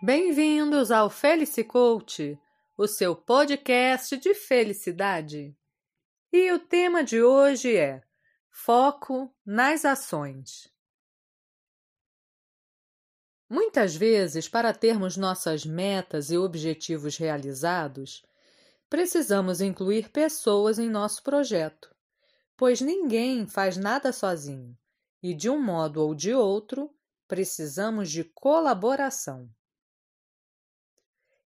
Bem-vindos ao Felici Coach, o seu podcast de felicidade. E o tema de hoje é Foco nas ações. Muitas vezes, para termos nossas metas e objetivos realizados, precisamos incluir pessoas em nosso projeto, pois ninguém faz nada sozinho e, de um modo ou de outro, precisamos de colaboração.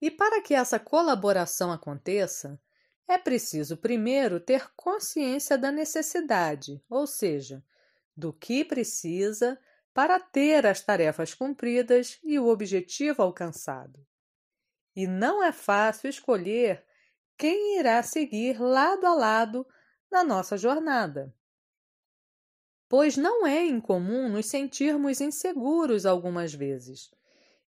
E para que essa colaboração aconteça, é preciso primeiro ter consciência da necessidade, ou seja, do que precisa para ter as tarefas cumpridas e o objetivo alcançado. E não é fácil escolher quem irá seguir lado a lado na nossa jornada. Pois não é incomum nos sentirmos inseguros algumas vezes.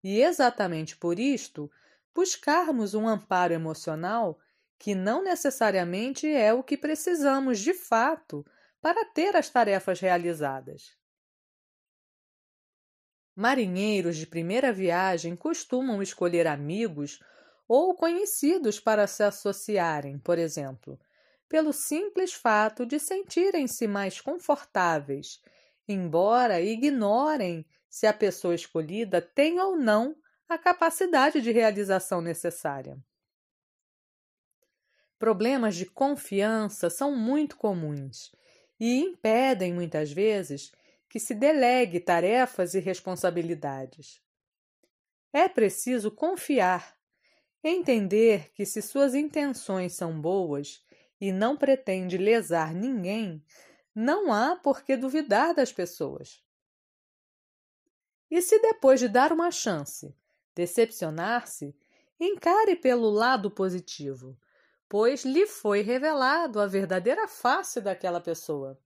E exatamente por isto, buscarmos um amparo emocional que não necessariamente é o que precisamos de fato para ter as tarefas realizadas. Marinheiros de primeira viagem costumam escolher amigos ou conhecidos para se associarem, por exemplo, pelo simples fato de sentirem-se mais confortáveis, embora ignorem se a pessoa escolhida tem ou não a capacidade de realização necessária. Problemas de confiança são muito comuns e impedem, muitas vezes, que se delegue tarefas e responsabilidades. É preciso confiar, entender que, se suas intenções são boas e não pretende lesar ninguém, não há por que duvidar das pessoas. E se depois de dar uma chance decepcionar-se, encare pelo lado positivo, pois lhe foi revelado a verdadeira face daquela pessoa.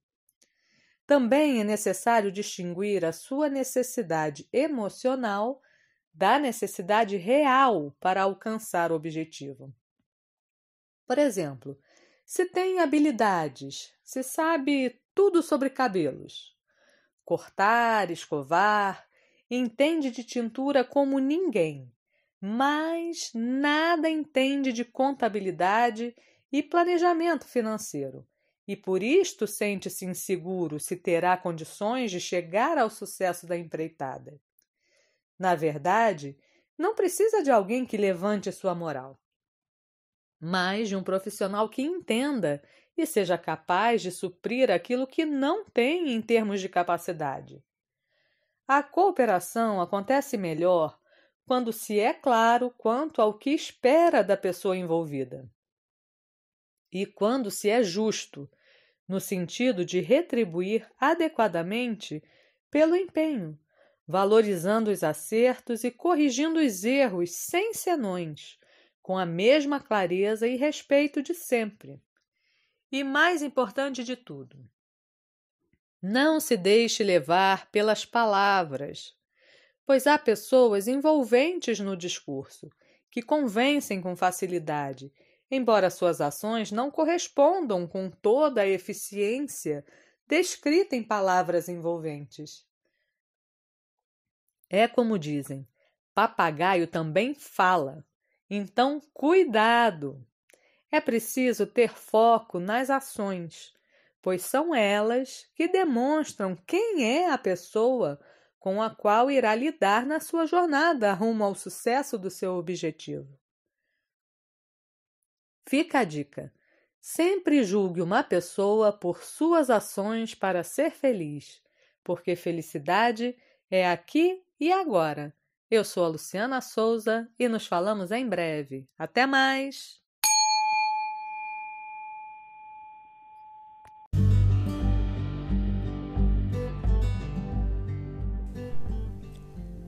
Também é necessário distinguir a sua necessidade emocional da necessidade real para alcançar o objetivo. Por exemplo, se tem habilidades, se sabe tudo sobre cabelos, cortar, escovar, entende de tintura como ninguém, mas nada entende de contabilidade e planejamento financeiro, e por isto sente-se inseguro se terá condições de chegar ao sucesso da empreitada. Na verdade, não precisa de alguém que levante sua moral, mas de um profissional que entenda e seja capaz de suprir aquilo que não tem em termos de capacidade. A cooperação acontece melhor quando se é claro quanto ao que espera da pessoa envolvida. E quando se é justo, no sentido de retribuir adequadamente pelo empenho, valorizando os acertos e corrigindo os erros sem senões, com a mesma clareza e respeito de sempre. E mais importante de tudo, não se deixe levar pelas palavras, pois há pessoas envolventes no discurso que convencem com facilidade, embora suas ações não correspondam com toda a eficiência descrita em palavras envolventes. É como dizem: papagaio também fala. Então, cuidado! É preciso ter foco nas ações pois são elas que demonstram quem é a pessoa com a qual irá lidar na sua jornada rumo ao sucesso do seu objetivo. Fica a dica: sempre julgue uma pessoa por suas ações para ser feliz, porque felicidade é aqui e agora. Eu sou a Luciana Souza e nos falamos em breve. Até mais!